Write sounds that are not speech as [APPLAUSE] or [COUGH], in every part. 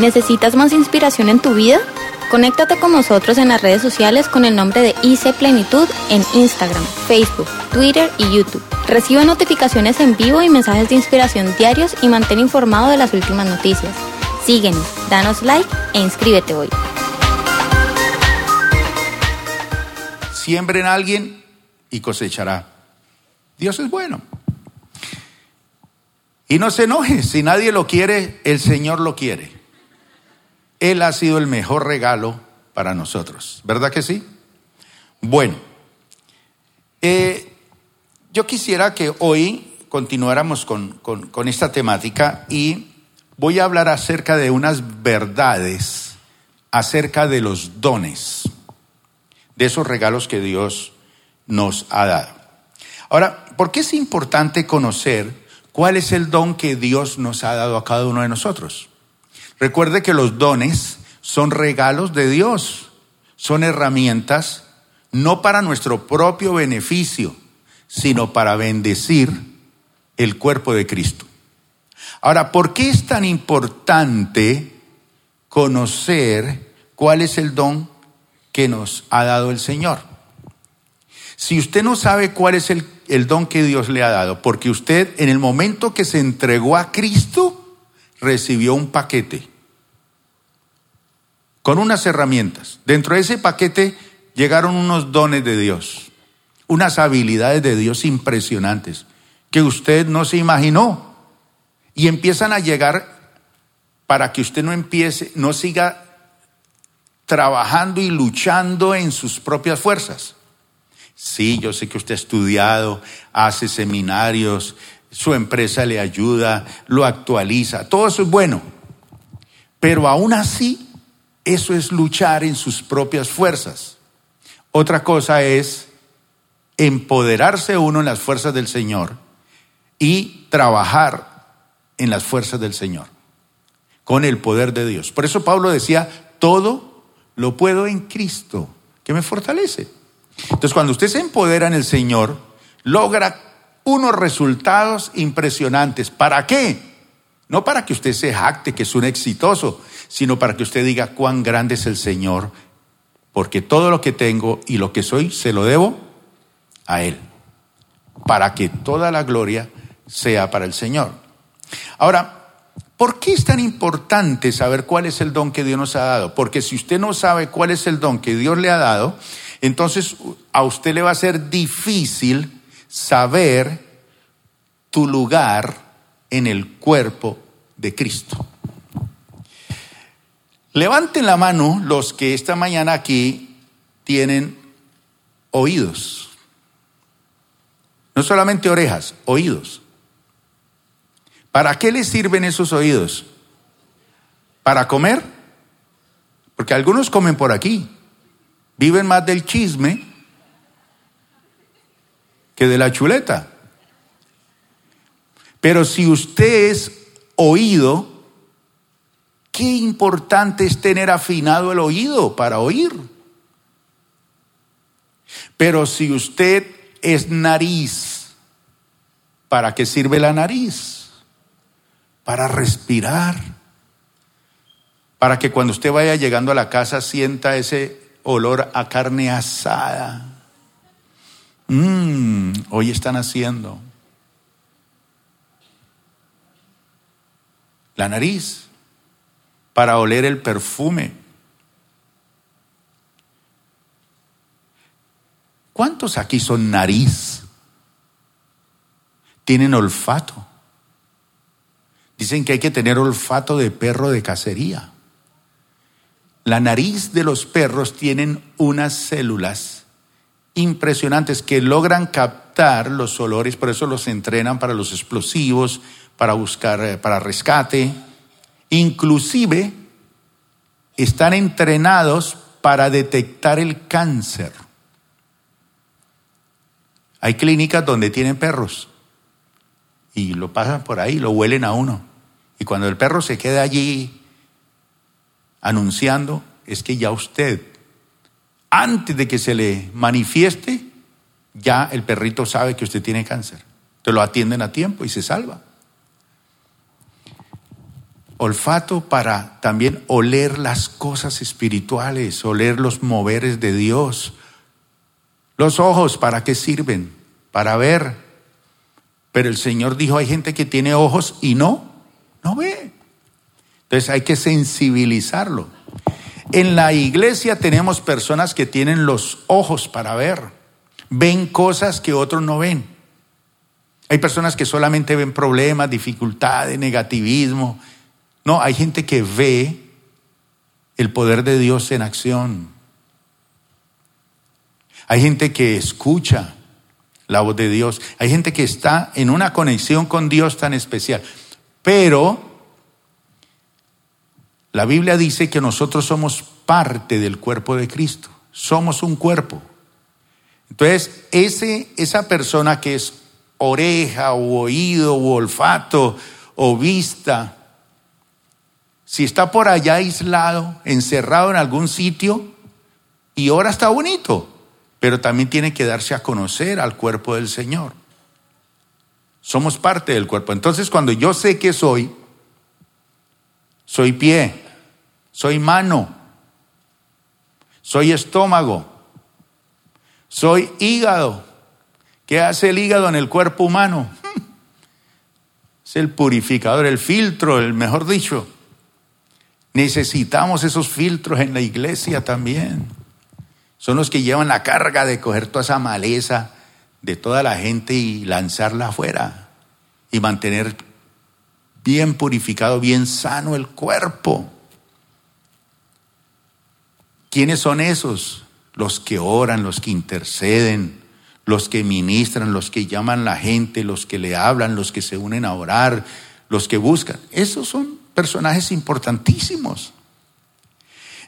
¿Necesitas más inspiración en tu vida? Conéctate con nosotros en las redes sociales con el nombre de IC Plenitud en Instagram, Facebook, Twitter y YouTube. Recibe notificaciones en vivo y mensajes de inspiración diarios y mantén informado de las últimas noticias. Síguenos, danos like e inscríbete hoy. Siembre en alguien y cosechará. Dios es bueno. Y no se enoje, si nadie lo quiere, el Señor lo quiere. Él ha sido el mejor regalo para nosotros, ¿verdad que sí? Bueno, eh, yo quisiera que hoy continuáramos con, con esta temática y voy a hablar acerca de unas verdades, acerca de los dones, de esos regalos que Dios nos ha dado. Ahora, ¿por qué es importante conocer cuál es el don que Dios nos ha dado a cada uno de nosotros? Recuerde que los dones son regalos de Dios, son herramientas no para nuestro propio beneficio, sino para bendecir el cuerpo de Cristo. Ahora, ¿por qué es tan importante conocer cuál es el don que nos ha dado el Señor? Si usted no sabe cuál es el, el don que Dios le ha dado, porque usted en el momento que se entregó a Cristo, recibió un paquete con unas herramientas. Dentro de ese paquete llegaron unos dones de Dios, unas habilidades de Dios impresionantes que usted no se imaginó. Y empiezan a llegar para que usted no empiece, no siga trabajando y luchando en sus propias fuerzas. Sí, yo sé que usted ha estudiado, hace seminarios, su empresa le ayuda, lo actualiza, todo eso es bueno. Pero aún así eso es luchar en sus propias fuerzas. Otra cosa es empoderarse uno en las fuerzas del Señor y trabajar en las fuerzas del Señor, con el poder de Dios. Por eso Pablo decía, todo lo puedo en Cristo, que me fortalece. Entonces, cuando usted se empodera en el Señor, logra unos resultados impresionantes. ¿Para qué? No para que usted se jacte que es un exitoso, sino para que usted diga cuán grande es el Señor, porque todo lo que tengo y lo que soy se lo debo a Él, para que toda la gloria sea para el Señor. Ahora, ¿por qué es tan importante saber cuál es el don que Dios nos ha dado? Porque si usted no sabe cuál es el don que Dios le ha dado, entonces a usted le va a ser difícil saber tu lugar en el cuerpo de Cristo. Levanten la mano los que esta mañana aquí tienen oídos. No solamente orejas, oídos. ¿Para qué les sirven esos oídos? ¿Para comer? Porque algunos comen por aquí. Viven más del chisme que de la chuleta. Pero si usted es oído, qué importante es tener afinado el oído para oír. Pero si usted es nariz, ¿para qué sirve la nariz? Para respirar. Para que cuando usted vaya llegando a la casa sienta ese olor a carne asada. Mmm, hoy están haciendo. la nariz, para oler el perfume. ¿Cuántos aquí son nariz? Tienen olfato. Dicen que hay que tener olfato de perro de cacería. La nariz de los perros tienen unas células impresionantes que logran captar los olores, por eso los entrenan para los explosivos, para buscar, eh, para rescate. Inclusive están entrenados para detectar el cáncer. Hay clínicas donde tienen perros y lo pasan por ahí, lo huelen a uno. Y cuando el perro se queda allí anunciando, es que ya usted, antes de que se le manifieste, ya el perrito sabe que usted tiene cáncer. Te lo atienden a tiempo y se salva. Olfato para también oler las cosas espirituales, oler los moveres de Dios. Los ojos, ¿para qué sirven? Para ver. Pero el Señor dijo, hay gente que tiene ojos y no, no ve. Entonces hay que sensibilizarlo. En la iglesia tenemos personas que tienen los ojos para ver. Ven cosas que otros no ven. Hay personas que solamente ven problemas, dificultades, negativismo, no, hay gente que ve el poder de Dios en acción. Hay gente que escucha la voz de Dios. Hay gente que está en una conexión con Dios tan especial. Pero la Biblia dice que nosotros somos parte del cuerpo de Cristo. Somos un cuerpo. Entonces, ese, esa persona que es oreja o oído o olfato o vista, si está por allá aislado, encerrado en algún sitio, y ahora está bonito, pero también tiene que darse a conocer al cuerpo del Señor. Somos parte del cuerpo. Entonces cuando yo sé que soy, soy pie, soy mano, soy estómago, soy hígado. ¿Qué hace el hígado en el cuerpo humano? [LAUGHS] Es el purificador, el filtro, el mejor dicho. Necesitamos esos filtros en la iglesia también. Son los que llevan la carga de coger toda esa maleza de toda la gente y lanzarla afuera y mantener bien purificado, bien sano el cuerpo. ¿Quiénes son esos? Los que oran, los que interceden, los que ministran, los que llaman a la gente, los que le hablan, los que se unen a orar, los que buscan. Esos son personajes importantísimos.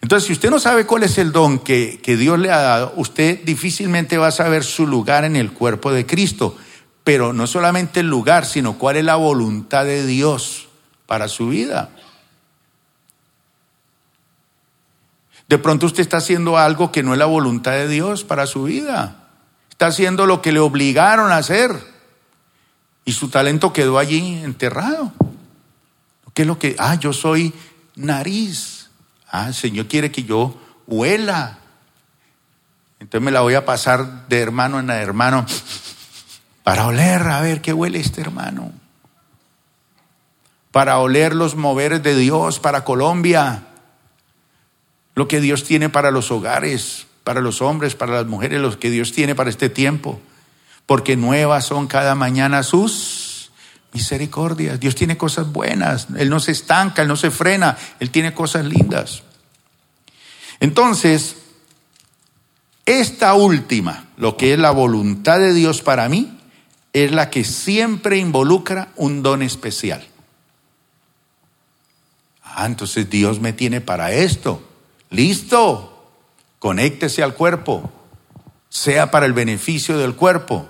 Entonces, si usted no sabe cuál es el don que, que, Dios le ha dado, usted difícilmente va a saber su lugar en el cuerpo de Cristo. Pero no solamente el lugar, sino cuál es la voluntad de Dios para su vida. De pronto usted está haciendo algo que no es la voluntad de Dios para su vida. Está haciendo lo que le obligaron a hacer. Y su talento quedó allí enterrado. ¿Qué es lo que? Ah, yo soy nariz. Ah, el Señor quiere que yo huela. Entonces me la voy a pasar de hermano en hermano para oler, a ver qué huele este hermano. Para oler los moveres de Dios para Colombia. Lo que Dios tiene para los hogares, para los hombres, para las mujeres, lo que Dios tiene para este tiempo. Porque nuevas son cada mañana sus misericordia. Dios tiene cosas buenas. Él no se estanca, Él no se frena. Él tiene cosas lindas. Entonces, esta última, lo que es la voluntad de Dios para mí, es la que siempre involucra un don especial. Ah, entonces Dios me tiene para esto. Listo. Conéctese al cuerpo. Sea para el beneficio del cuerpo.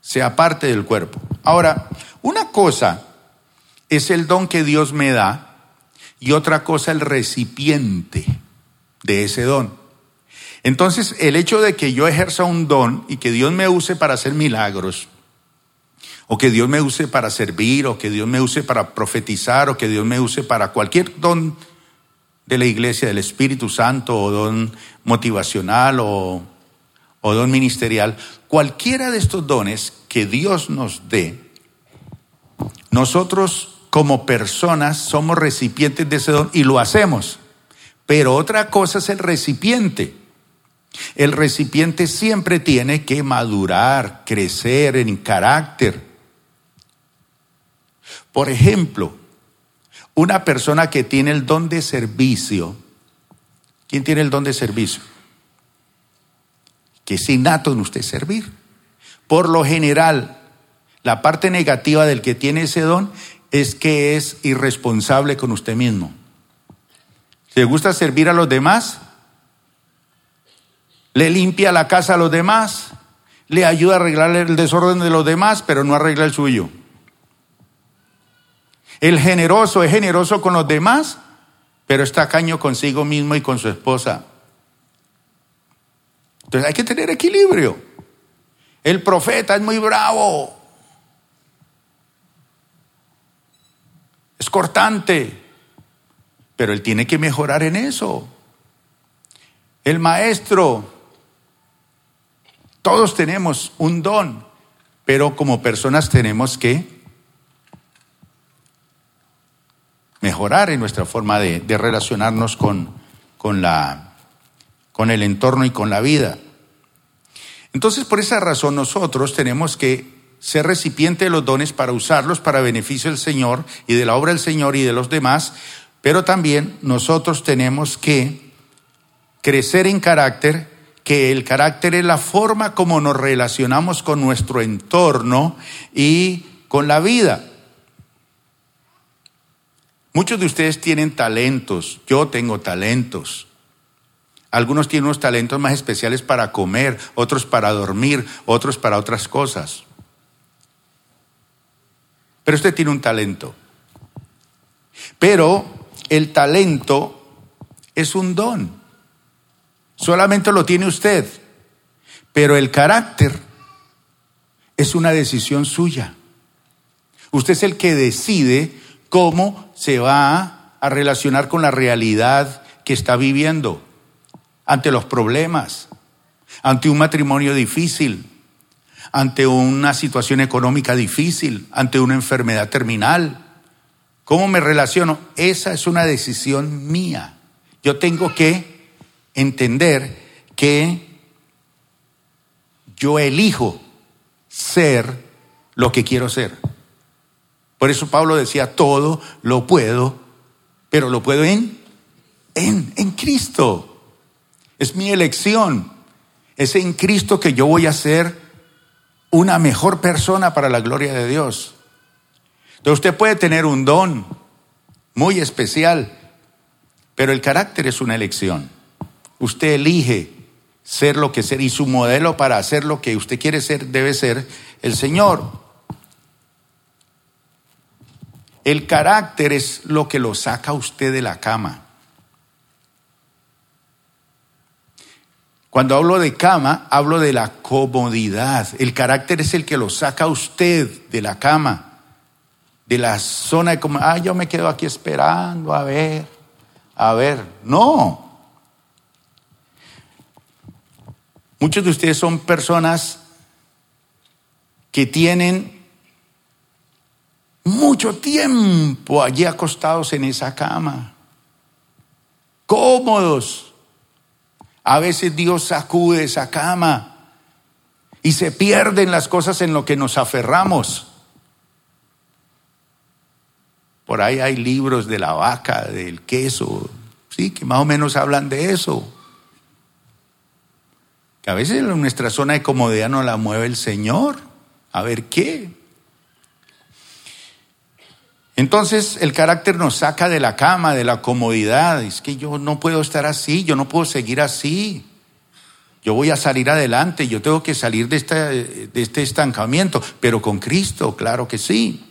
Sea parte del cuerpo. Ahora, una cosa es el don que Dios me da y otra cosa el recipiente de ese don. Entonces, el hecho de que yo ejerza un don y que Dios me use para hacer milagros, o que Dios me use para servir, o que Dios me use para profetizar, o que Dios me use para cualquier don de la iglesia, del Espíritu Santo, o don motivacional, o, o don ministerial, cualquiera de estos dones que Dios nos dé, nosotros como personas somos recipientes de ese don y lo hacemos. Pero otra cosa es el recipiente. El recipiente siempre tiene que madurar, crecer en carácter. Por ejemplo, una persona que tiene el don de servicio, ¿quién tiene el don de servicio? Que es innato en usted servir. Por lo general, la parte negativa del que tiene ese don es que es irresponsable con usted mismo. ¿Le gusta servir a los demás? ¿Le limpia la casa a los demás? ¿Le ayuda a arreglar el desorden de los demás, pero no arregla el suyo? El generoso es generoso con los demás, pero está caño consigo mismo y con su esposa. Entonces hay que tener equilibrio. El profeta es muy bravo, cortante, Pero él tiene que mejorar en eso. El maestro, todos tenemos un don, pero como personas tenemos que mejorar en nuestra forma de, relacionarnos con, con, la, con el entorno y con la vida. Entonces, por esa razón, nosotros tenemos que ser recipiente de los dones para usarlos para beneficio del Señor y de la obra del Señor y de los demás, pero también nosotros tenemos que crecer en carácter, que el carácter es la forma como nos relacionamos con nuestro entorno y con la vida. Muchos de ustedes tienen talentos, yo tengo talentos. Algunos tienen unos talentos más especiales para comer, otros para dormir, otros para otras cosas. Pero usted tiene un talento. Pero el talento es un don. Solamente lo tiene usted. Pero el carácter es una decisión suya. Usted es el que decide cómo se va a relacionar con la realidad que está viviendo, ante los problemas, ante un matrimonio difícil, ante una situación económica difícil, ante una enfermedad terminal. ¿Cómo me relaciono? Esa es una decisión mía. Yo tengo que entender que yo elijo ser lo que quiero ser. Por eso Pablo decía, todo lo puedo, pero lo puedo en, en, en Cristo. Es mi elección. Es en Cristo que yo voy a ser una mejor persona para la gloria de Dios. Entonces usted puede tener un don muy especial, pero el carácter es una elección. Usted elige ser lo que ser y su modelo para hacer lo que usted quiere ser debe ser el Señor. El carácter es lo que lo saca usted de la cama. Cuando hablo de cama, hablo de la comodidad. El carácter es el que lo saca usted de la cama, de la zona de como, ah, yo me quedo aquí esperando, a ver, a ver. No. Muchos de ustedes son personas que tienen mucho tiempo allí acostados en esa cama, cómodos. A veces Dios sacude esa cama y se pierden las cosas en lo que nos aferramos. Por ahí hay libros de la vaca, del queso, sí, que más o menos hablan de eso. Que a veces nuestra zona de comodidad no la mueve el Señor. A ver qué. Entonces el carácter nos saca de la cama, de la comodidad. Es que yo no puedo estar así, yo no puedo seguir así. Yo voy a salir adelante, yo tengo que salir de este, de este estancamiento, pero con Cristo, claro que sí.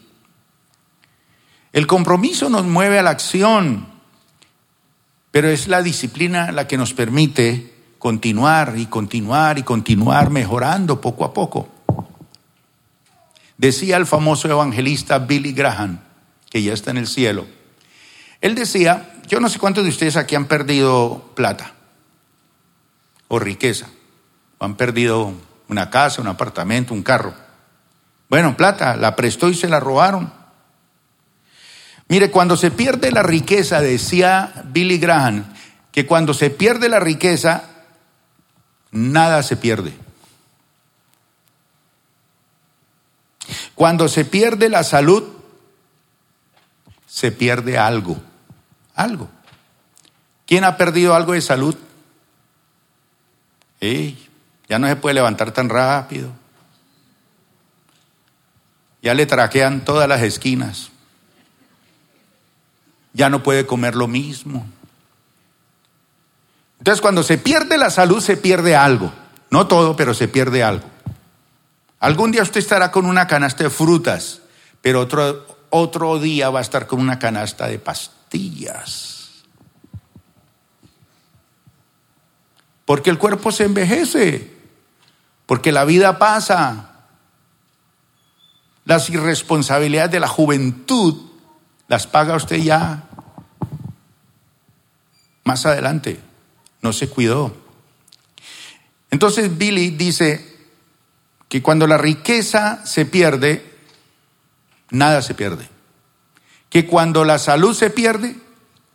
El compromiso nos mueve a la acción, pero es la disciplina la que nos permite continuar y continuar y continuar mejorando poco a poco. Decía el famoso evangelista Billy Graham, que ya está en el cielo. Él decía, yo no sé cuántos de ustedes aquí han perdido plata o riqueza, o han perdido una casa, un apartamento, un carro. Bueno, plata, la prestó y se la robaron. Mire, cuando se pierde la riqueza, decía Billy Graham, que cuando se pierde la riqueza, nada se pierde. Cuando se pierde la salud, se pierde algo, algo. ¿Quién ha perdido algo de salud? ya no se puede levantar tan rápido. Ya le traquean todas las esquinas. Ya no puede comer lo mismo. Entonces cuando se pierde la salud se pierde algo. No todo, pero se pierde algo. Algún día usted estará con una canasta de frutas, pero otro, otro día va a estar con una canasta de pastillas. Porque el cuerpo se envejece, porque la vida pasa. Las irresponsabilidades de la juventud las paga usted ya. más adelante. No se cuidó. Entonces Billy dice que cuando la riqueza se pierde, nada se pierde. Que cuando la salud se pierde,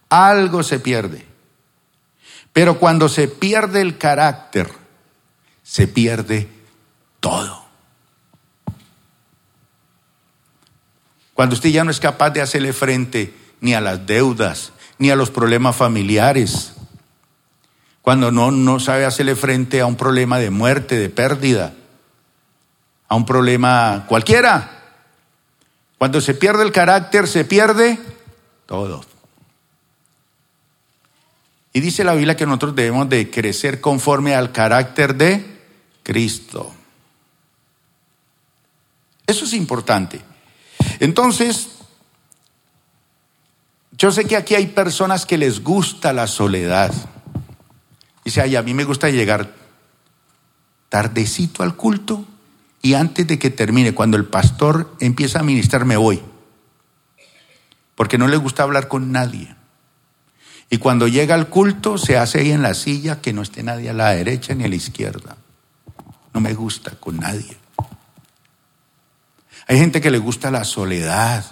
algo se pierde. Pero cuando se pierde el carácter, se pierde todo. Cuando usted ya no es capaz de hacerle frente ni a las deudas, ni a los problemas familiares. Cuando no, no sabe hacerle frente a un problema de muerte, de pérdida, a un problema cualquiera. Cuando se pierde el carácter, se pierde todo. Y dice la Biblia que nosotros debemos de crecer conforme al carácter de Cristo. Eso es importante. Entonces, yo sé que aquí hay personas que les gusta la soledad. Dice, ay, a mí me gusta llegar tardecito al culto y antes de que termine, cuando el pastor empieza a ministrar, me voy. Porque no le gusta hablar con nadie. Y cuando llega al culto, se hace ahí en la silla que no esté nadie a la derecha ni a la izquierda. No me gusta con nadie. Hay gente que le gusta la soledad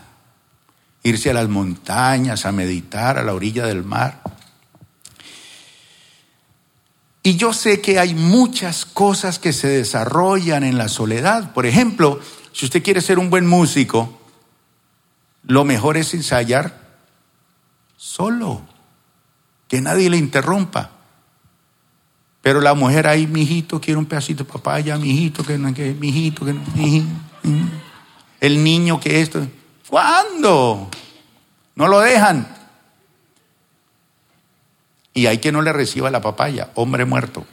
irse a las montañas, a meditar a la orilla del mar. Y yo sé que hay muchas cosas que se desarrollan en la soledad. Por ejemplo, si usted quiere ser un buen músico, lo mejor es ensayar solo, que nadie le interrumpa. Pero la mujer ahí, mijito, quiere un pedacito de papaya, mijito, que no, que mijito, que no, el niño que esto. ¿Cuándo? No lo dejan. Y hay que no le reciba la papaya, hombre muerto.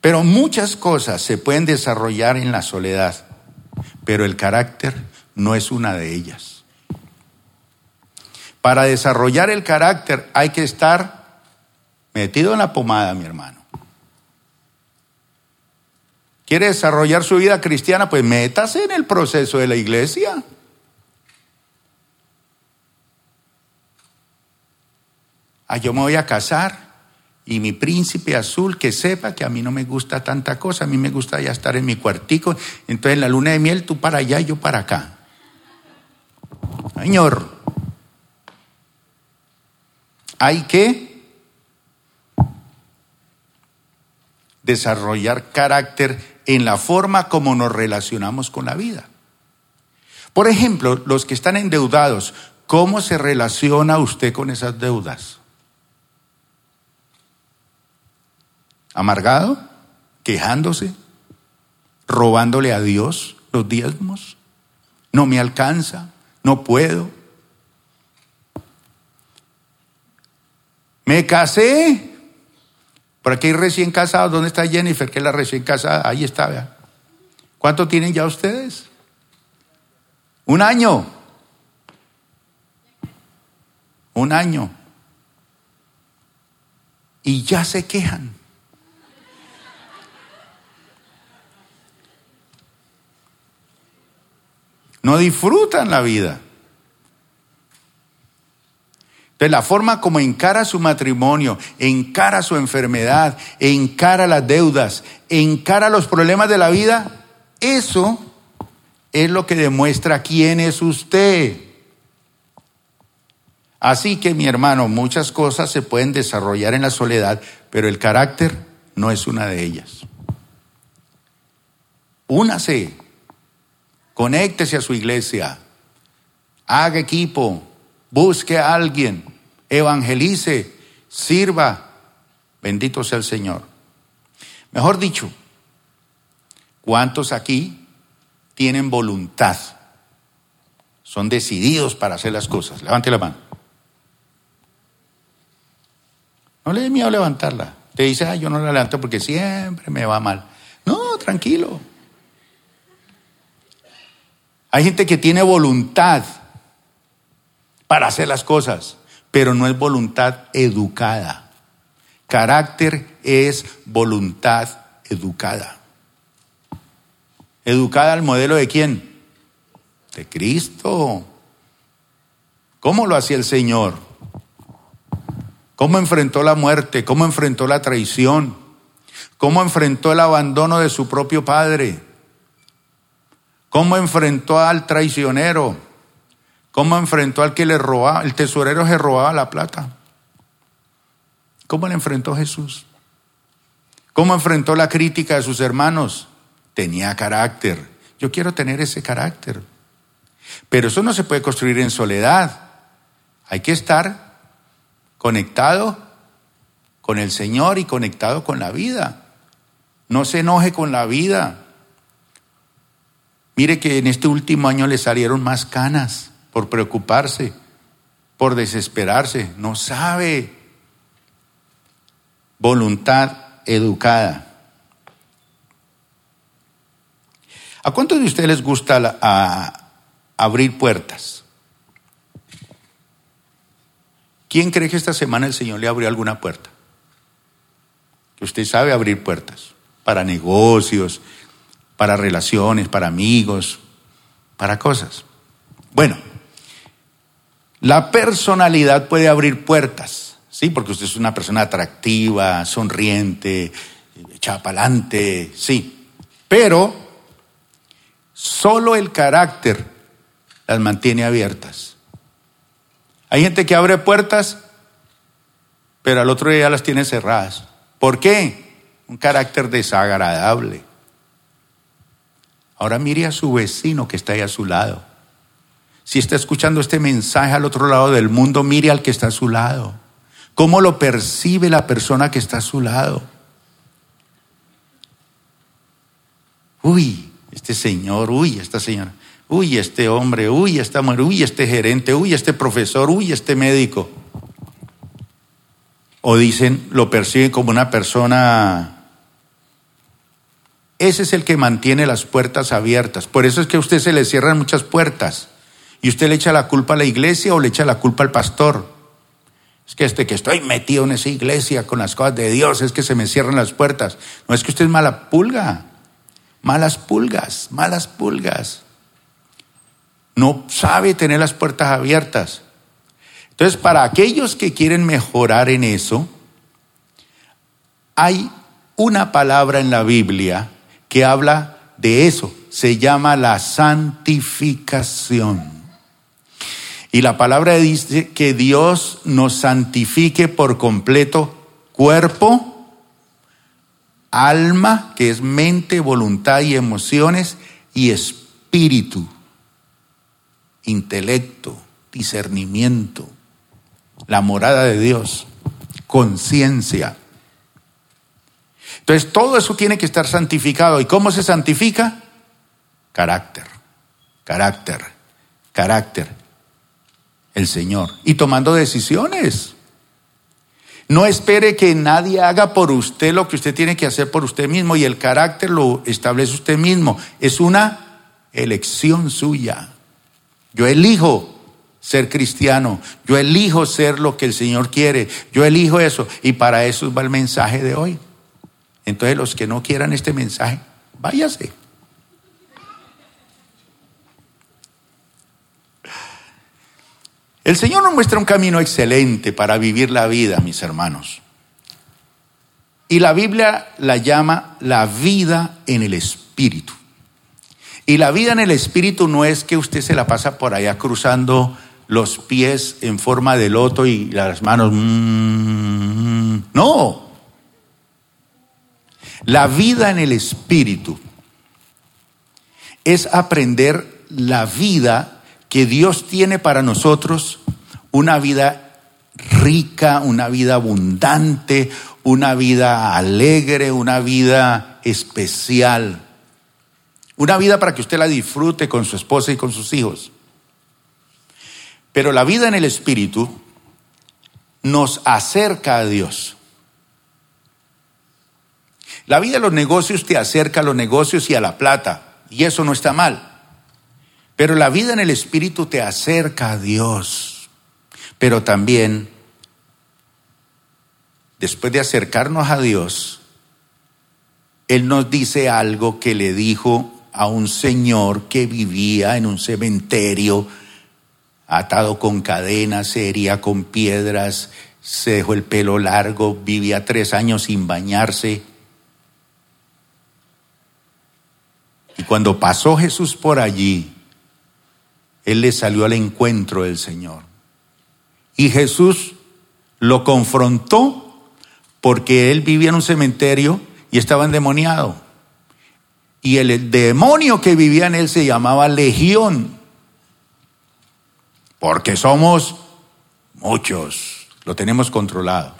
Pero muchas cosas se pueden desarrollar en la soledad, pero el carácter no es una de ellas. Para desarrollar el carácter hay que estar metido en la pomada, mi hermano. ¿Quiere desarrollar su vida cristiana? Pues métase en el proceso de la iglesia. Ah, yo me voy a casar y mi príncipe azul que sepa que a mí no me gusta tanta cosa, a mí me gusta ya estar en mi cuartico. Entonces en la luna de miel tú para allá y yo para acá. Señor, hay que desarrollar carácter en la forma como nos relacionamos con la vida. Por ejemplo, los que están endeudados, ¿cómo se relaciona usted con esas deudas? ¿Amargado? ¿Quejándose? ¿Robándole a Dios los diezmos? ¿No me alcanza? ¿No puedo? Me casé por aquí hay recién casados. ¿Dónde está Jennifer? Que es la recién casada. Ahí está. ¿Cuánto tienen ya ustedes? Un año. Un año. Y ya se quejan. No disfrutan la vida. Entonces, la forma como encara su matrimonio, encara su enfermedad, encara las deudas, encara los problemas de la vida, eso es lo que demuestra quién es usted. Así que, mi hermano, muchas cosas se pueden desarrollar en la soledad, pero el carácter no es una de ellas. Únase, conéctese a su iglesia, haga equipo, busque a alguien, evangelice, sirva. Bendito sea el Señor. Mejor dicho, ¿cuántos aquí tienen voluntad? Son decididos para hacer las cosas. Levante la mano. No le dé miedo levantarla. Te dice, ay, yo no la levanto porque siempre me va mal. No, tranquilo. Hay gente que tiene voluntad para hacer las cosas, pero no es voluntad educada. Carácter es voluntad educada. ¿Educada al modelo de quién? De Cristo. ¿Cómo lo hacía el Señor? ¿Cómo enfrentó la muerte? ¿Cómo enfrentó la traición? ¿Cómo enfrentó el abandono de su propio padre? ¿Cómo enfrentó al traicionero? ¿Cómo enfrentó al que le robaba? El tesorero se robaba la plata. ¿Cómo le enfrentó Jesús? ¿Cómo enfrentó la crítica de sus hermanos? Tenía carácter. Yo quiero tener ese carácter. Pero eso no se puede construir en soledad. Hay que estar conectado con el Señor y conectado con la vida. No se enoje con la vida. Mire que en este último año le salieron más canas por preocuparse, por desesperarse. No sabe. Voluntad educada. ¿A cuántos de ustedes les gusta abrir puertas? ¿Quién cree que esta semana el Señor le abrió alguna puerta? Que usted sabe abrir puertas para negocios, para relaciones, para amigos, para cosas. Bueno, la personalidad puede abrir puertas, ¿sí? Porque usted es una persona atractiva, sonriente, adelante, sí. Pero solo el carácter las mantiene abiertas. Hay gente que abre puertas, pero al otro día las tiene cerradas. ¿Por qué? Un carácter desagradable. Ahora mire a su vecino que está ahí a su lado. Si está escuchando este mensaje al otro lado del mundo, mire al que está a su lado. ¿Cómo lo percibe la persona que está a su lado? Uy, este señor, uy, esta señora, uy, este hombre, uy, esta mujer, uy, este gerente, uy, este profesor, uy, este médico. O dicen, lo perciben como una persona ese es el que mantiene las puertas abiertas. Por eso es que a usted se le cierran muchas puertas. Y usted le echa la culpa a la iglesia o le echa la culpa al pastor. Es que este que estoy metido en esa iglesia con las cosas de Dios, es que se me cierran las puertas. No es que usted es mala pulga. Malas pulgas, malas pulgas. No sabe tener las puertas abiertas. Entonces, para aquellos que quieren mejorar en eso, hay una palabra en la Biblia que habla de eso. Se llama la santificación. Y la palabra dice que Dios nos santifique por completo cuerpo, alma, que es mente, voluntad y emociones, y espíritu, intelecto, discernimiento, la morada de Dios, conciencia. Entonces todo eso tiene que estar santificado. ¿Y cómo se santifica? Carácter, carácter, carácter. El Señor. Y tomando decisiones. No espere que nadie haga por usted lo que usted tiene que hacer por usted mismo y el carácter lo establece usted mismo. Es una elección suya. Yo elijo ser cristiano, yo elijo ser lo que el Señor quiere, yo elijo eso y para eso va el mensaje de hoy. Entonces los que no quieran este mensaje, váyase. El Señor nos muestra un camino excelente para vivir la vida, mis hermanos. Y la Biblia la llama la vida en el Espíritu. Y la vida en el Espíritu no es que usted se la pasa por allá cruzando los pies en forma de loto y las manos. Mm, no, la vida en el Espíritu es aprender la vida que Dios tiene para nosotros, una vida rica, una vida abundante, una vida alegre, una vida especial, una vida para que usted la disfrute con su esposa y con sus hijos. Pero la vida en el Espíritu nos acerca a Dios. La vida de los negocios te acerca a los negocios y a la plata, y eso no está mal. Pero la vida en el Espíritu te acerca a Dios. Pero también, después de acercarnos a Dios, Él nos dice algo que le dijo a un señor que vivía en un cementerio atado con cadenas, se hería con piedras, se dejó el pelo largo, vivía tres años sin bañarse. Y cuando pasó Jesús por allí, Él le salió al encuentro del Señor. Y Jesús lo confrontó porque Él vivía en un cementerio y estaba endemoniado. Y el demonio que vivía en Él se llamaba Legión porque somos muchos, lo tenemos controlado.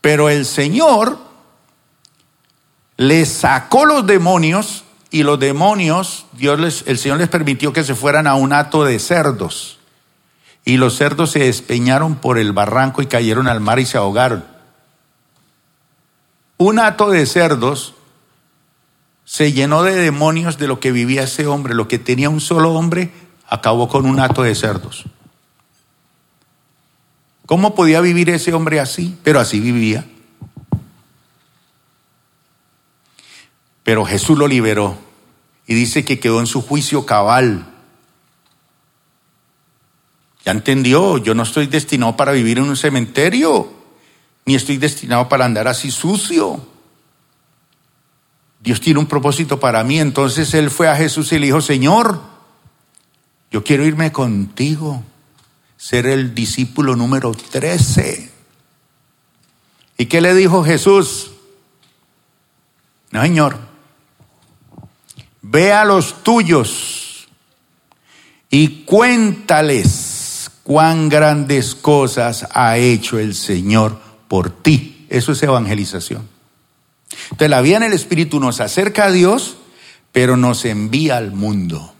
Pero el Señor le sacó los demonios y los demonios, Dios les, el Señor les permitió que se fueran a un hato de cerdos. Y los cerdos se despeñaron por el barranco y cayeron al mar y se ahogaron. Un hato de cerdos se llenó de demonios de lo que vivía ese hombre. Lo que tenía un solo hombre acabó con un acto de cerdos. ¿Cómo podía vivir ese hombre así? Pero así vivía. Pero Jesús lo liberó y dice que quedó en su juicio cabal. Ya entendió, yo no estoy destinado para vivir en un cementerio, ni estoy destinado para andar así sucio. Dios tiene un propósito para mí. Entonces él fue a Jesús y le dijo, Señor, yo quiero irme contigo, ser el discípulo número 13. ¿Y qué le dijo Jesús? No, Señor, ve a los tuyos y cuéntales cuán grandes cosas ha hecho el Señor por ti. Eso es evangelización. Entonces la vida en el Espíritu nos acerca a Dios, pero nos envía al mundo.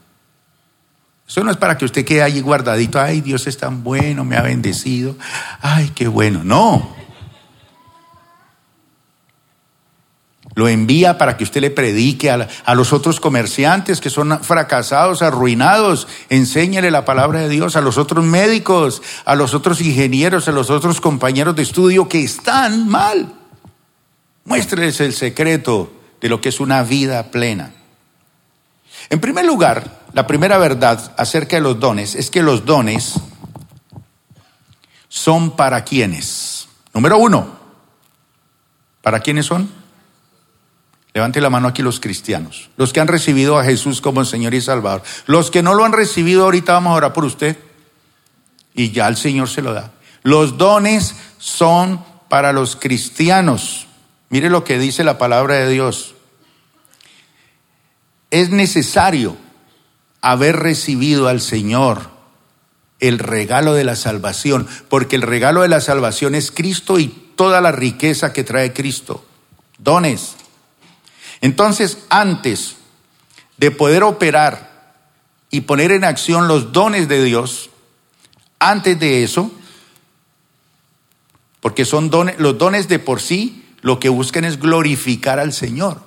Eso no es para que usted quede allí guardadito, ay, Dios es tan bueno, me ha bendecido, ay, qué bueno. No. Lo envía para que usted le predique a, a, los otros comerciantes que son fracasados, arruinados. Enséñale la palabra de Dios a los otros médicos, a los otros ingenieros, a los otros compañeros de estudio que están mal. Muéstreles el secreto de lo que es una vida plena. En primer lugar, la primera verdad acerca de los dones es que los dones son para quienes. Número uno, ¿para quiénes son? Levante la mano aquí los cristianos, los que han recibido a Jesús como Señor y Salvador. Los que no lo han recibido, ahorita vamos a orar por usted y ya el Señor se lo da. Los dones son para los cristianos. Mire lo que dice la palabra de Dios es necesario haber recibido al Señor el regalo de la salvación, porque el regalo de la salvación es Cristo y toda la riqueza que trae Cristo, dones. Entonces, antes de poder operar y poner en acción los dones de Dios, antes de eso, porque son dones, los dones de por sí lo que buscan es glorificar al Señor.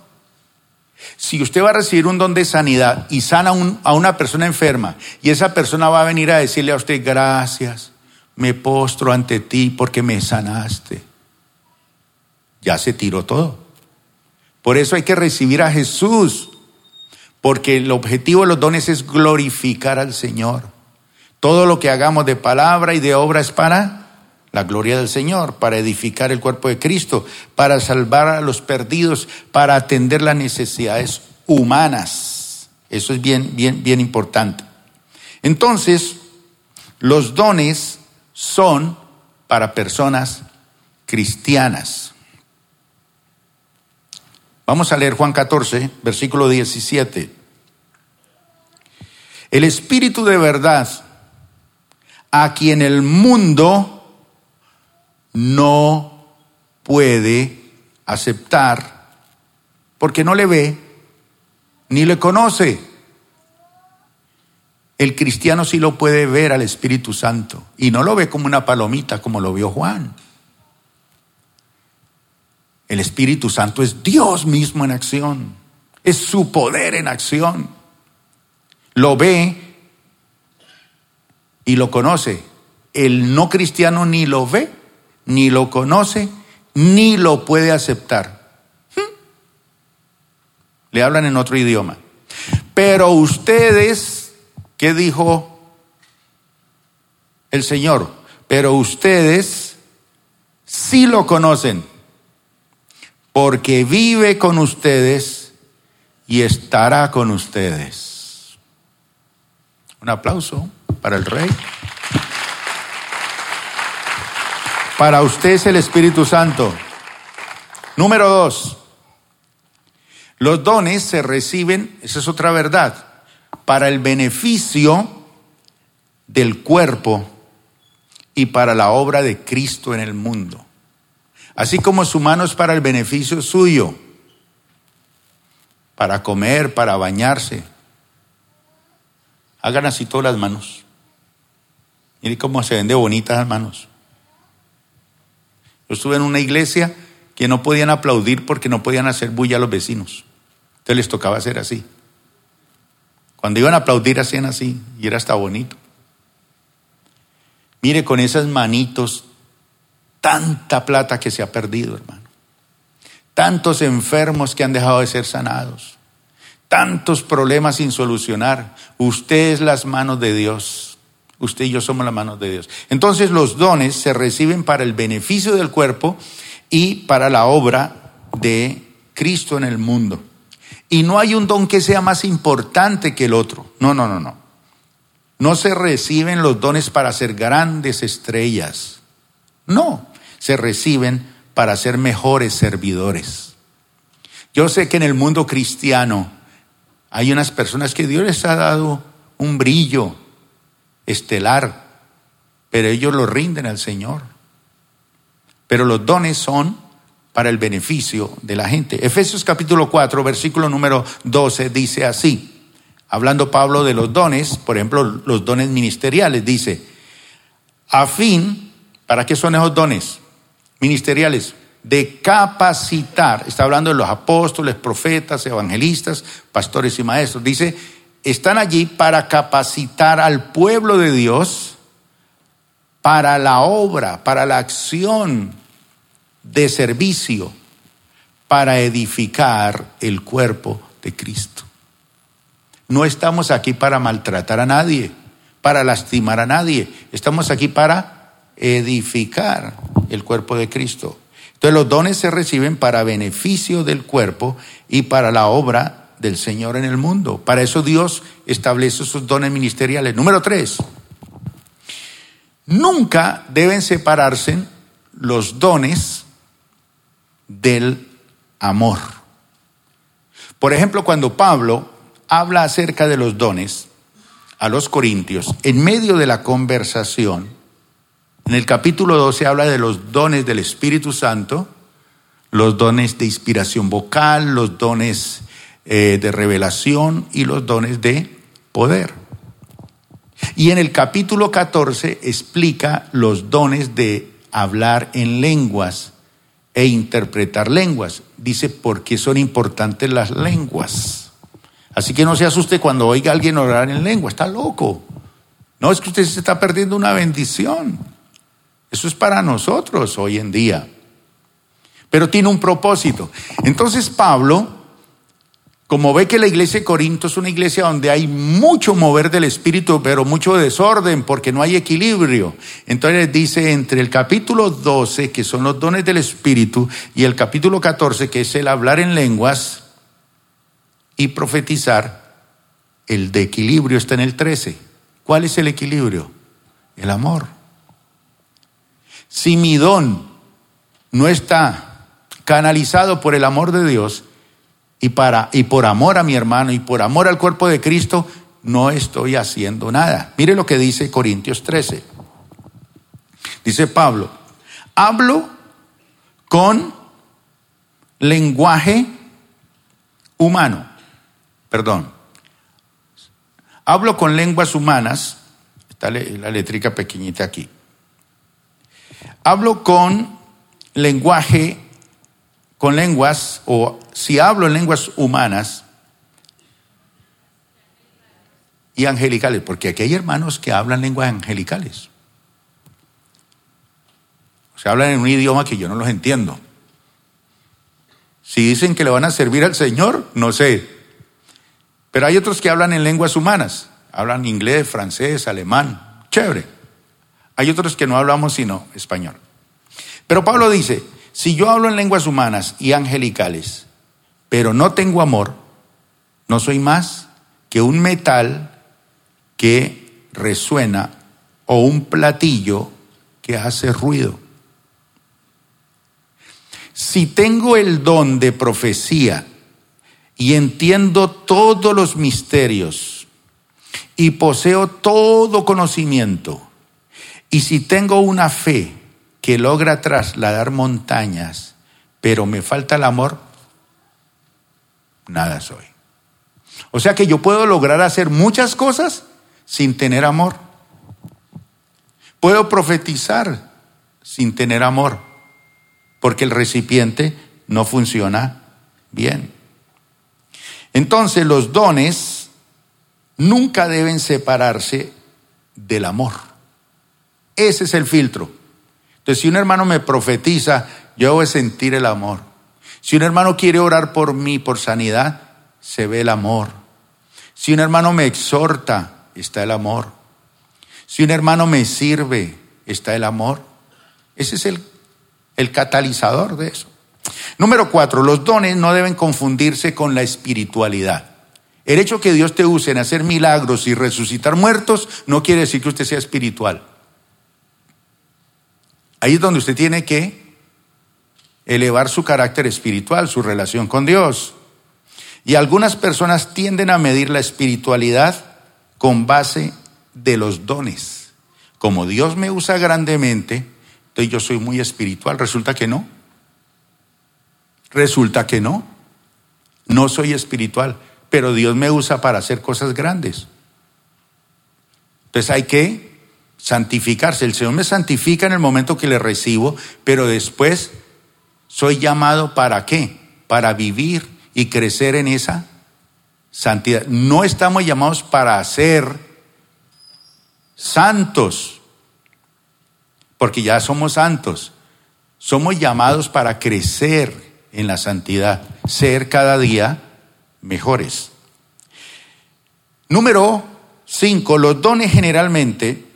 Si usted va a recibir un don de sanidad y sana a una persona enferma y esa persona va a venir a decirle a usted, gracias, me postro ante ti porque me sanaste, ya se tiró todo. Por eso hay que recibir a Jesús, porque el objetivo de los dones es glorificar al Señor. Todo lo que hagamos de palabra y de obra es para la gloria del Señor, para edificar el cuerpo de Cristo, para salvar a los perdidos, para atender las necesidades humanas. Eso es bien, bien, bien importante. Entonces, los dones son para personas cristianas. Vamos a leer Juan 14, versículo 17. El Espíritu de verdad, a quien el mundo no puede aceptar porque no le ve ni le conoce. El cristiano sí lo puede ver al Espíritu Santo y no lo ve como una palomita como lo vio Juan. El Espíritu Santo es Dios mismo en acción, es su poder en acción. Lo ve y lo conoce. El no cristiano ni lo ve ni lo conoce, ni lo puede aceptar. ¿Mm? Le hablan en otro idioma. Pero ustedes, ¿qué dijo el Señor, pero ustedes sí lo conocen, porque vive con ustedes y estará con ustedes. Un aplauso para el Rey. Para usted es el Espíritu Santo. Número dos, los dones se reciben, esa es otra verdad, para el beneficio del cuerpo y para la obra de Cristo en el mundo. Así como su mano es para el beneficio suyo, para comer, para bañarse. Hagan así todas las manos. Miren cómo se ven de bonitas las manos. Yo estuve en una iglesia que no podían aplaudir porque no podían hacer bulla a los vecinos. Entonces les tocaba hacer así. Cuando iban a aplaudir hacían así y era hasta bonito. Mire con esas manitos tanta plata que se ha perdido, hermano. Tantos enfermos que han dejado de ser sanados. Tantos problemas sin solucionar. Usted es las manos de Dios. Usted y yo somos las manos de Dios. Entonces los dones se reciben para el beneficio del cuerpo y para la obra de Cristo en el mundo. Y no hay un don que sea más importante que el otro. No, no, no, no. No se reciben los dones para ser grandes estrellas. No, se reciben para ser mejores servidores. Yo sé que en el mundo cristiano hay unas personas que Dios les ha dado un brillo, estelar, pero ellos lo rinden al Señor. Pero los dones son para el beneficio de la gente. Efesios capítulo 4, versículo número 12 dice así, hablando Pablo de los dones, por ejemplo, los dones ministeriales, dice, a fin, ¿para qué son esos dones ministeriales? De capacitar, está hablando de los apóstoles, profetas, evangelistas, pastores y maestros, dice, están allí para capacitar al pueblo de Dios para la obra, para la acción de servicio, para edificar el cuerpo de Cristo. No estamos aquí para maltratar a nadie, para lastimar a nadie, estamos aquí para edificar el cuerpo de Cristo. Entonces los dones se reciben para beneficio del cuerpo y para la obra del Señor en el mundo. Para eso Dios establece sus dones ministeriales. Número tres, nunca deben separarse los dones del amor. Por ejemplo, cuando Pablo habla acerca de los dones a los corintios, en medio de la conversación, en el capítulo 12 habla de los dones del Espíritu Santo, los dones de inspiración vocal, los dones eh, de revelación y los dones de poder. Y en el capítulo 14 explica los dones de hablar en lenguas e interpretar lenguas. Dice por qué son importantes las lenguas. Así que no se asuste cuando oiga a alguien orar en lengua, está loco. No es que usted se está perdiendo una bendición. Eso es para nosotros hoy en día. Pero tiene un propósito. Entonces Pablo como ve que la iglesia de Corinto es una iglesia donde hay mucho mover del espíritu, pero mucho desorden porque no hay equilibrio. Entonces dice entre el capítulo 12, que son los dones del espíritu, y el capítulo 14, que es el hablar en lenguas y profetizar, el de equilibrio está en el 13. ¿Cuál es el equilibrio? El amor. Si mi don no está canalizado por el amor de Dios, y, para, y por amor a mi hermano y por amor al cuerpo de Cristo, no estoy haciendo nada. Mire lo que dice Corintios 13. Dice Pablo, hablo con lenguaje humano, perdón, hablo con lenguas humanas, está la letrica pequeñita aquí, hablo con lenguaje con lenguas, o si hablo en lenguas humanas y angelicales, porque aquí hay hermanos que hablan lenguas angelicales. O sea, hablan en un idioma que yo no los entiendo. Si dicen que le van a servir al Señor, no sé. Pero hay otros que hablan en lenguas humanas. Hablan inglés, francés, alemán. Chévere. Hay otros que no hablamos sino español. Pero Pablo dice, si yo hablo en lenguas humanas y angelicales, pero no tengo amor, no soy más que un metal que resuena o un platillo que hace ruido. Si tengo el don de profecía y entiendo todos los misterios y poseo todo conocimiento, y si tengo una fe que logra trasladar montañas, pero me falta el amor, nada soy. O sea que yo puedo lograr hacer muchas cosas sin tener amor. Puedo profetizar sin tener amor, porque el recipiente no funciona bien. Entonces los dones nunca deben separarse del amor. Ese es el filtro. Entonces si un hermano me profetiza, yo voy a sentir el amor. Si un hermano quiere orar por mí, por sanidad, se ve el amor. Si un hermano me exhorta, está el amor. Si un hermano me sirve, está el amor. Ese es el, el catalizador de eso. Número cuatro, los dones no deben confundirse con la espiritualidad. El hecho que Dios te use en hacer milagros y resucitar muertos no quiere decir que usted sea espiritual. Ahí es donde usted tiene que elevar su carácter espiritual, su relación con Dios. Y algunas personas tienden a medir la espiritualidad con base de los dones. Como Dios me usa grandemente, entonces yo soy muy espiritual. Resulta que no. Resulta que no. No soy espiritual, pero Dios me usa para hacer cosas grandes. Entonces hay que santificarse. El Señor me santifica en el momento que le recibo, pero después soy llamado para qué? Para vivir y crecer en esa santidad. No estamos llamados para ser santos, porque ya somos santos. Somos llamados para crecer en la santidad, ser cada día mejores. Número cinco, los dones generalmente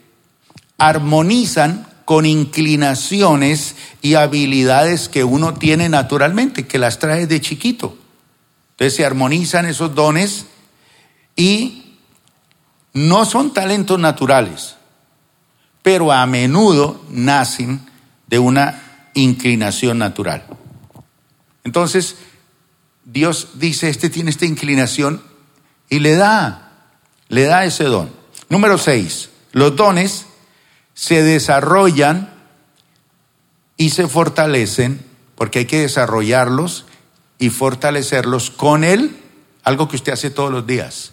armonizan con inclinaciones y habilidades que uno tiene naturalmente, que las trae de chiquito. Entonces se armonizan esos dones y no son talentos naturales, pero a menudo nacen de una inclinación natural. Entonces, Dios dice, este tiene esta inclinación y le da, le da ese don. Número seis, los dones se desarrollan y se fortalecen, porque hay que desarrollarlos y fortalecerlos con él, algo que usted hace todos los días,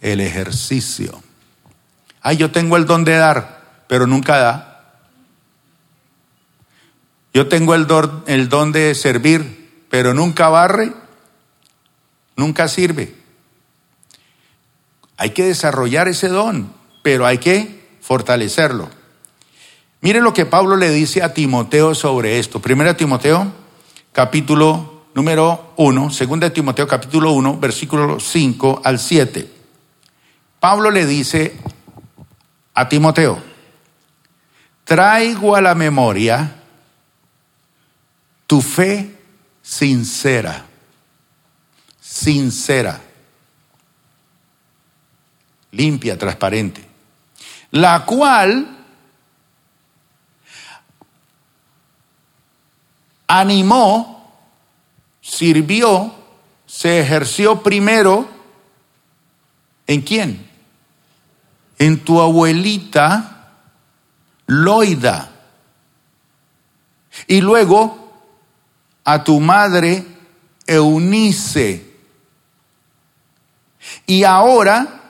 el ejercicio. Ay, yo tengo el don de dar, pero nunca da. Yo tengo el don, el don de servir, pero nunca barre, nunca sirve. Hay que desarrollar ese don, pero hay que fortalecerlo. Miren lo que Pablo le dice a Timoteo sobre esto. Primero Timoteo, capítulo número 1, segunda Timoteo, capítulo 1, versículo 5 al 7. Pablo le dice a Timoteo, traigo a la memoria tu fe sincera, sincera, limpia, transparente, la cual animó, sirvió, se ejerció primero en quién? En tu abuelita Loida. Y luego a tu madre Eunice. Y ahora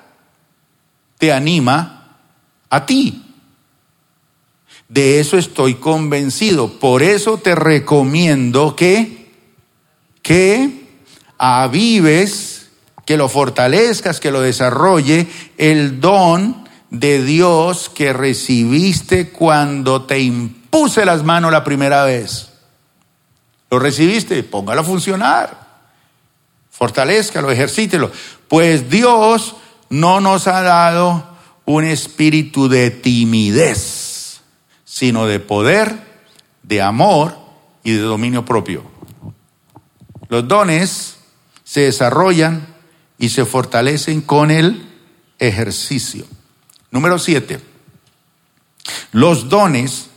te anima a ti. De eso estoy convencido. Por eso te recomiendo que, que avives, que lo fortalezcas, que lo desarrolle el don de Dios que recibiste cuando te impuse las manos la primera vez. ¿Lo recibiste? Póngalo a funcionar. Fortalezcalo, ejercítelo. Pues Dios no nos ha dado un espíritu de timidez, sino de poder, de amor y de dominio propio. Los dones se desarrollan y se fortalecen con el ejercicio. Número siete, los dones,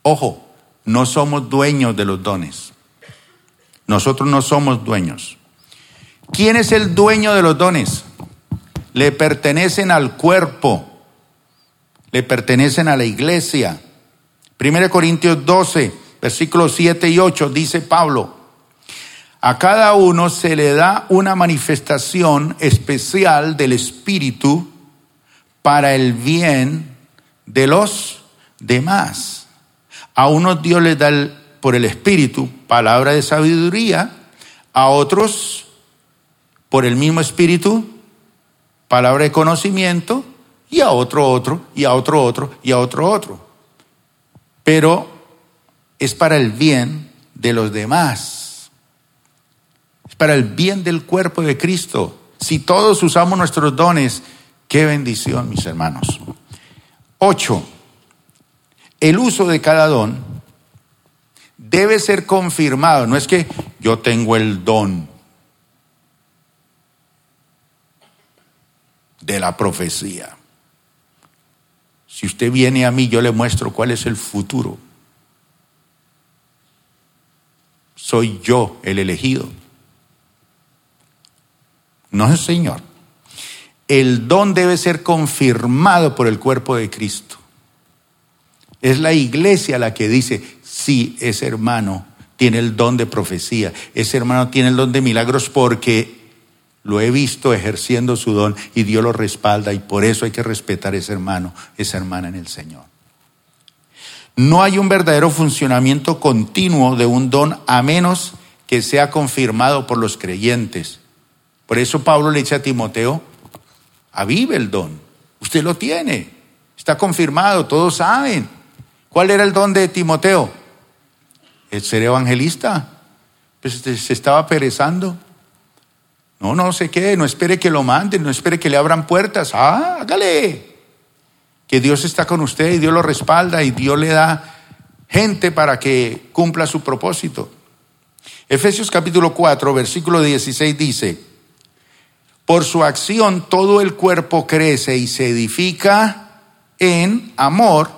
ojo, no somos dueños de los dones. Nosotros no somos dueños. ¿Quién es el dueño de los dones? Le pertenecen al cuerpo, le pertenecen a la iglesia. 1 Corintios 12, versículos 7 y 8 dice Pablo, a cada uno se le da una manifestación especial del Espíritu para el bien de los demás. A unos Dios les da por el Espíritu palabra de sabiduría, a otros por el mismo Espíritu palabra de conocimiento, y a otro otro, y a otro otro, y a otro otro. Pero es para el bien de los demás para el bien del cuerpo de Cristo. Si todos usamos nuestros dones, qué bendición, mis hermanos. Ocho, el uso de cada don debe ser confirmado. No es que yo tengo el don de la profecía. Si usted viene a mí, yo le muestro cuál es el futuro. Soy yo el elegido. No es Señor. El don debe ser confirmado por el cuerpo de Cristo. Es la iglesia la que dice, sí, ese hermano tiene el don de profecía, ese hermano tiene el don de milagros porque lo he visto ejerciendo su don y Dios lo respalda y por eso hay que respetar a ese hermano, esa hermana en el Señor. No hay un verdadero funcionamiento continuo de un don a menos que sea confirmado por los creyentes. Por eso Pablo le dice a Timoteo, avive el don. Usted lo tiene. Está confirmado, todos saben. ¿Cuál era el don de Timoteo? El ser evangelista. Pues este, se estaba perezando. No, no se quede, no espere que lo manden, no espere que le abran puertas. Ah, hágale. Que Dios está con usted y Dios lo respalda y Dios le da gente para que cumpla su propósito. Efesios capítulo 4, versículo 16 dice, por su acción todo el cuerpo crece y se edifica en amor,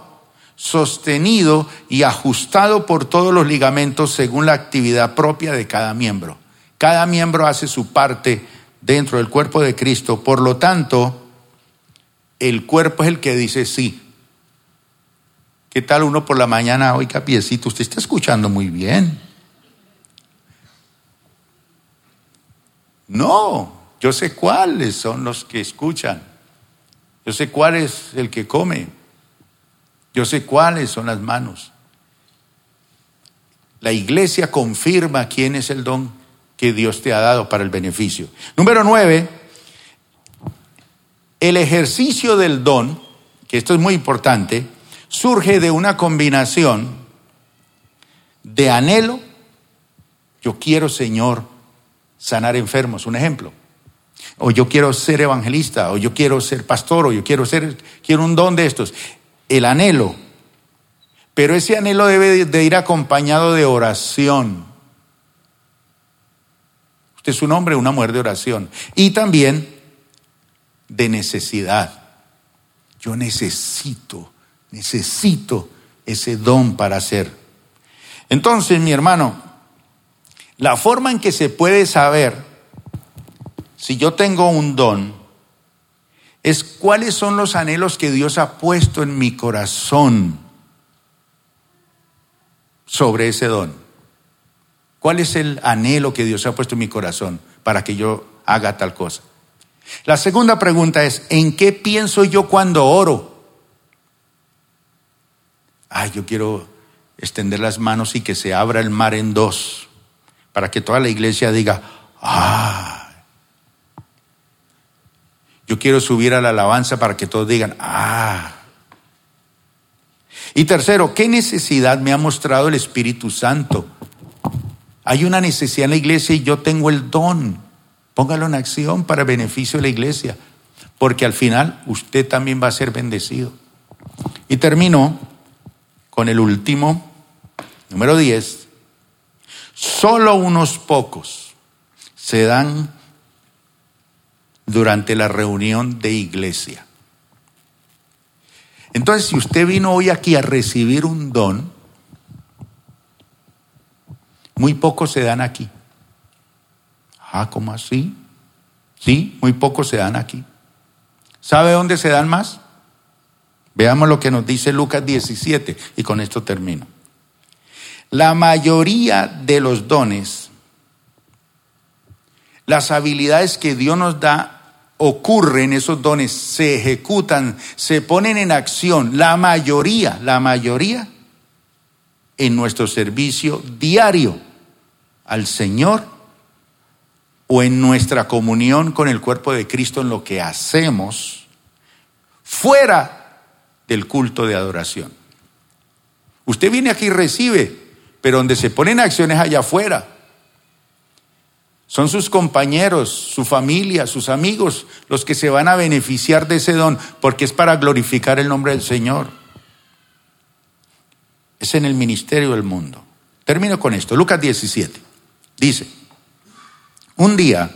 sostenido y ajustado por todos los ligamentos según la actividad propia de cada miembro. Cada miembro hace su parte dentro del cuerpo de Cristo, por lo tanto, el cuerpo es el que dice sí. ¿Qué tal uno por la mañana, oiga, piecito, usted está escuchando muy bien? No, yo sé cuáles son los que escuchan. Yo sé cuál es el que come. Yo sé cuáles son las manos. La iglesia confirma quién es el don que Dios te ha dado para el beneficio. Número nueve, el ejercicio del don, que esto es muy importante, surge de una combinación de anhelo. Yo quiero, Señor, sanar enfermos. Un ejemplo o yo quiero ser evangelista, o yo quiero ser pastor, o yo quiero ser, quiero un don de estos. El anhelo. Pero ese anhelo debe de ir acompañado de oración. Usted es un hombre, una mujer de oración. Y también de necesidad. Yo necesito, necesito ese don para hacer. Entonces, mi hermano, la forma en que se puede saber si yo tengo un don, es cuáles son los anhelos que Dios ha puesto en mi corazón sobre ese don. ¿Cuál es el anhelo que Dios ha puesto en mi corazón para que yo haga tal cosa? La segunda pregunta es, ¿en qué pienso yo cuando oro? Ay, yo quiero extender las manos y que se abra el mar en dos, para que toda la iglesia diga, ah, yo quiero subir a la alabanza para que todos digan, ah. Y tercero, ¿qué necesidad me ha mostrado el Espíritu Santo? Hay una necesidad en la iglesia y yo tengo el don. Póngalo en acción para beneficio de la iglesia, porque al final usted también va a ser bendecido. Y termino con el último, número 10, solo unos pocos se dan durante la reunión de iglesia. Entonces, si usted vino hoy aquí a recibir un don, muy pocos se dan aquí. Ah, ¿cómo así? Sí, muy pocos se dan aquí. ¿Sabe dónde se dan más? Veamos lo que nos dice Lucas 17 y con esto termino. La mayoría de los dones, las habilidades que Dios nos da, ocurren, esos dones se ejecutan, se ponen en acción, la mayoría, la mayoría, en nuestro servicio diario al Señor o en nuestra comunión con el cuerpo de Cristo en lo que hacemos fuera del culto de adoración. Usted viene aquí y recibe, pero donde se ponen acciones allá afuera. Son sus compañeros, su familia, sus amigos los que se van a beneficiar de ese don, porque es para glorificar el nombre del Señor. Es en el ministerio del mundo. Termino con esto. Lucas 17. Dice, un día,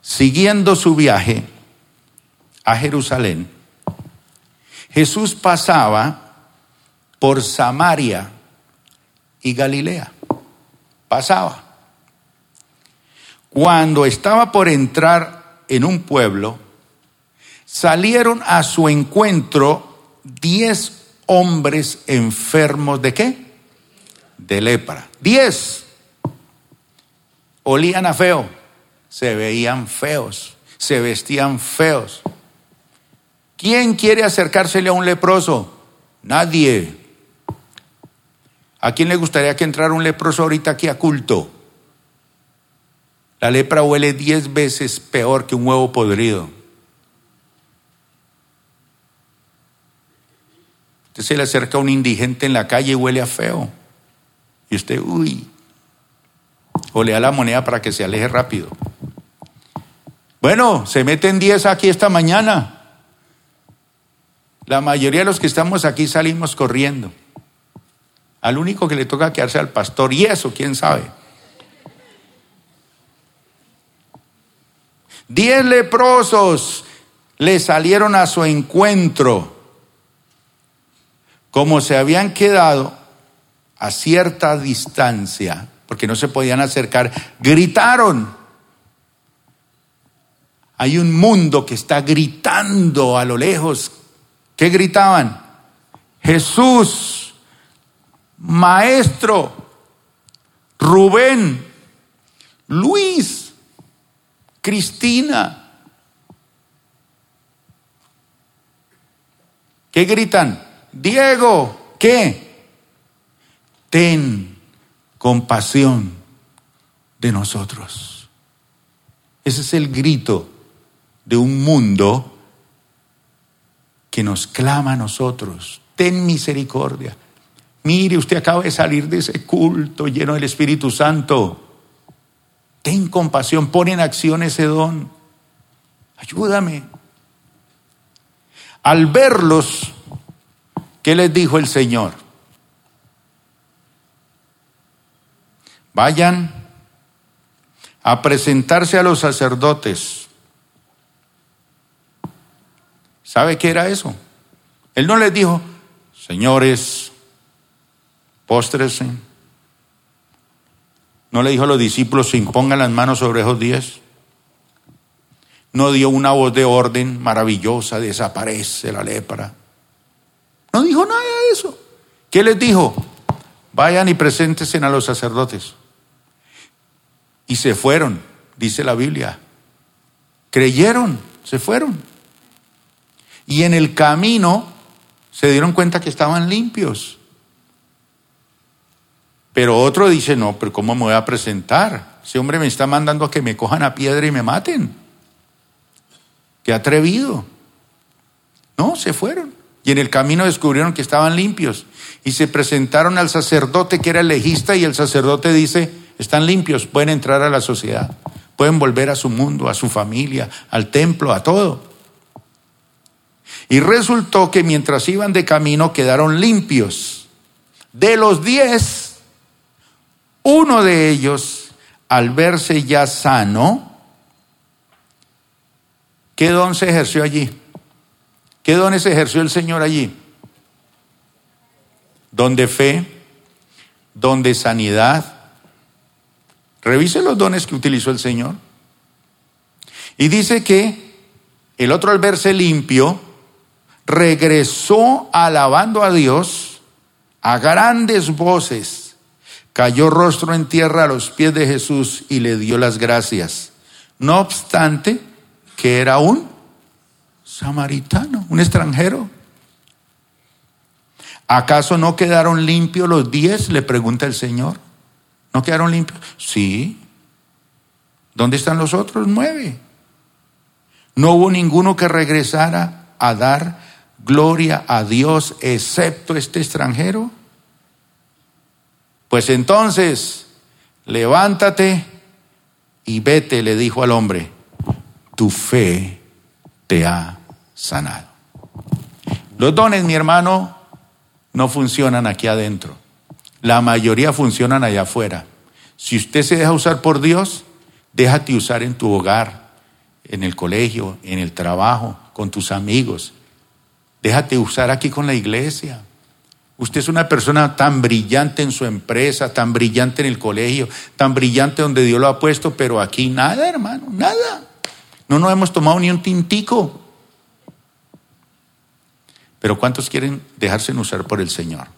siguiendo su viaje a Jerusalén, Jesús pasaba por Samaria y Galilea. Pasaba. Cuando estaba por entrar en un pueblo, salieron a su encuentro diez hombres enfermos de qué? De lepra. Diez olían a feo, se veían feos, se vestían feos. ¿Quién quiere acercársele a un leproso? Nadie. ¿A quién le gustaría que entrara un leproso ahorita aquí a culto? La lepra huele diez veces peor que un huevo podrido. Usted se le acerca a un indigente en la calle y huele a feo. Y usted, uy, o la moneda para que se aleje rápido. Bueno, se meten 10 aquí esta mañana. La mayoría de los que estamos aquí salimos corriendo. Al único que le toca quedarse al pastor, y eso, quién sabe. Diez leprosos le salieron a su encuentro. Como se habían quedado a cierta distancia, porque no se podían acercar, gritaron. Hay un mundo que está gritando a lo lejos. ¿Qué gritaban? Jesús, Maestro, Rubén, Luis, Cristina. ¿Qué gritan? Diego, ¿qué? Ten compasión de nosotros. Ese es el grito de un mundo que nos clama a nosotros. Ten misericordia. Mire, usted acaba de salir de ese culto lleno del Espíritu Santo. Ten compasión, pon en acción ese don. Ayúdame. Al verlos, ¿qué les dijo el Señor? Vayan a presentarse a los sacerdotes. ¿Sabe qué era eso? Él no les dijo, señores, póstrese. No le dijo a los discípulos, se impongan las manos sobre esos diez. No dio una voz de orden maravillosa, desaparece la lepra. No dijo nada de eso. ¿Qué les dijo? Vayan y preséntense a los sacerdotes. Y se fueron, dice la Biblia. Creyeron, se fueron. Y en el camino se dieron cuenta que estaban limpios. Pero otro dice, no, pero ¿cómo me voy a presentar? Ese hombre me está mandando a que me cojan a piedra y me maten. Qué atrevido. No, se fueron. Y en el camino descubrieron que estaban limpios. Y se presentaron al sacerdote que era legista y el sacerdote dice, están limpios, pueden entrar a la sociedad, pueden volver a su mundo, a su familia, al templo, a todo. Y resultó que mientras iban de camino quedaron limpios. De los diez, uno de ellos, al verse ya sano, ¿qué don se ejerció allí? ¿Qué dones ejerció el Señor allí? Don de fe, don de sanidad. Revise los dones que utilizó el Señor. Y dice que el otro al verse limpio, regresó alabando a Dios a grandes voces, cayó rostro en tierra a los pies de Jesús y le dio las gracias. No obstante, que era un samaritano, un extranjero. ¿Acaso no quedaron limpios los diez? Le pregunta el Señor. ¿No quedaron limpios? Sí. ¿Dónde están los otros nueve? No hubo ninguno que regresara a dar gloria a Dios excepto este extranjero. Pues entonces, levántate y vete, le dijo al hombre, tu fe te ha sanado. Los dones, mi hermano, no funcionan aquí adentro. La mayoría funcionan allá afuera. Si usted se deja usar por Dios, déjate usar en tu hogar, en el colegio, en el trabajo, con tus amigos. Déjate usar aquí con la iglesia. Usted es una persona tan brillante en su empresa, tan brillante en el colegio, tan brillante donde Dios lo ha puesto, pero aquí nada, hermano, nada. No nos hemos tomado ni un tintico. Pero ¿cuántos quieren dejarse usar por el Señor?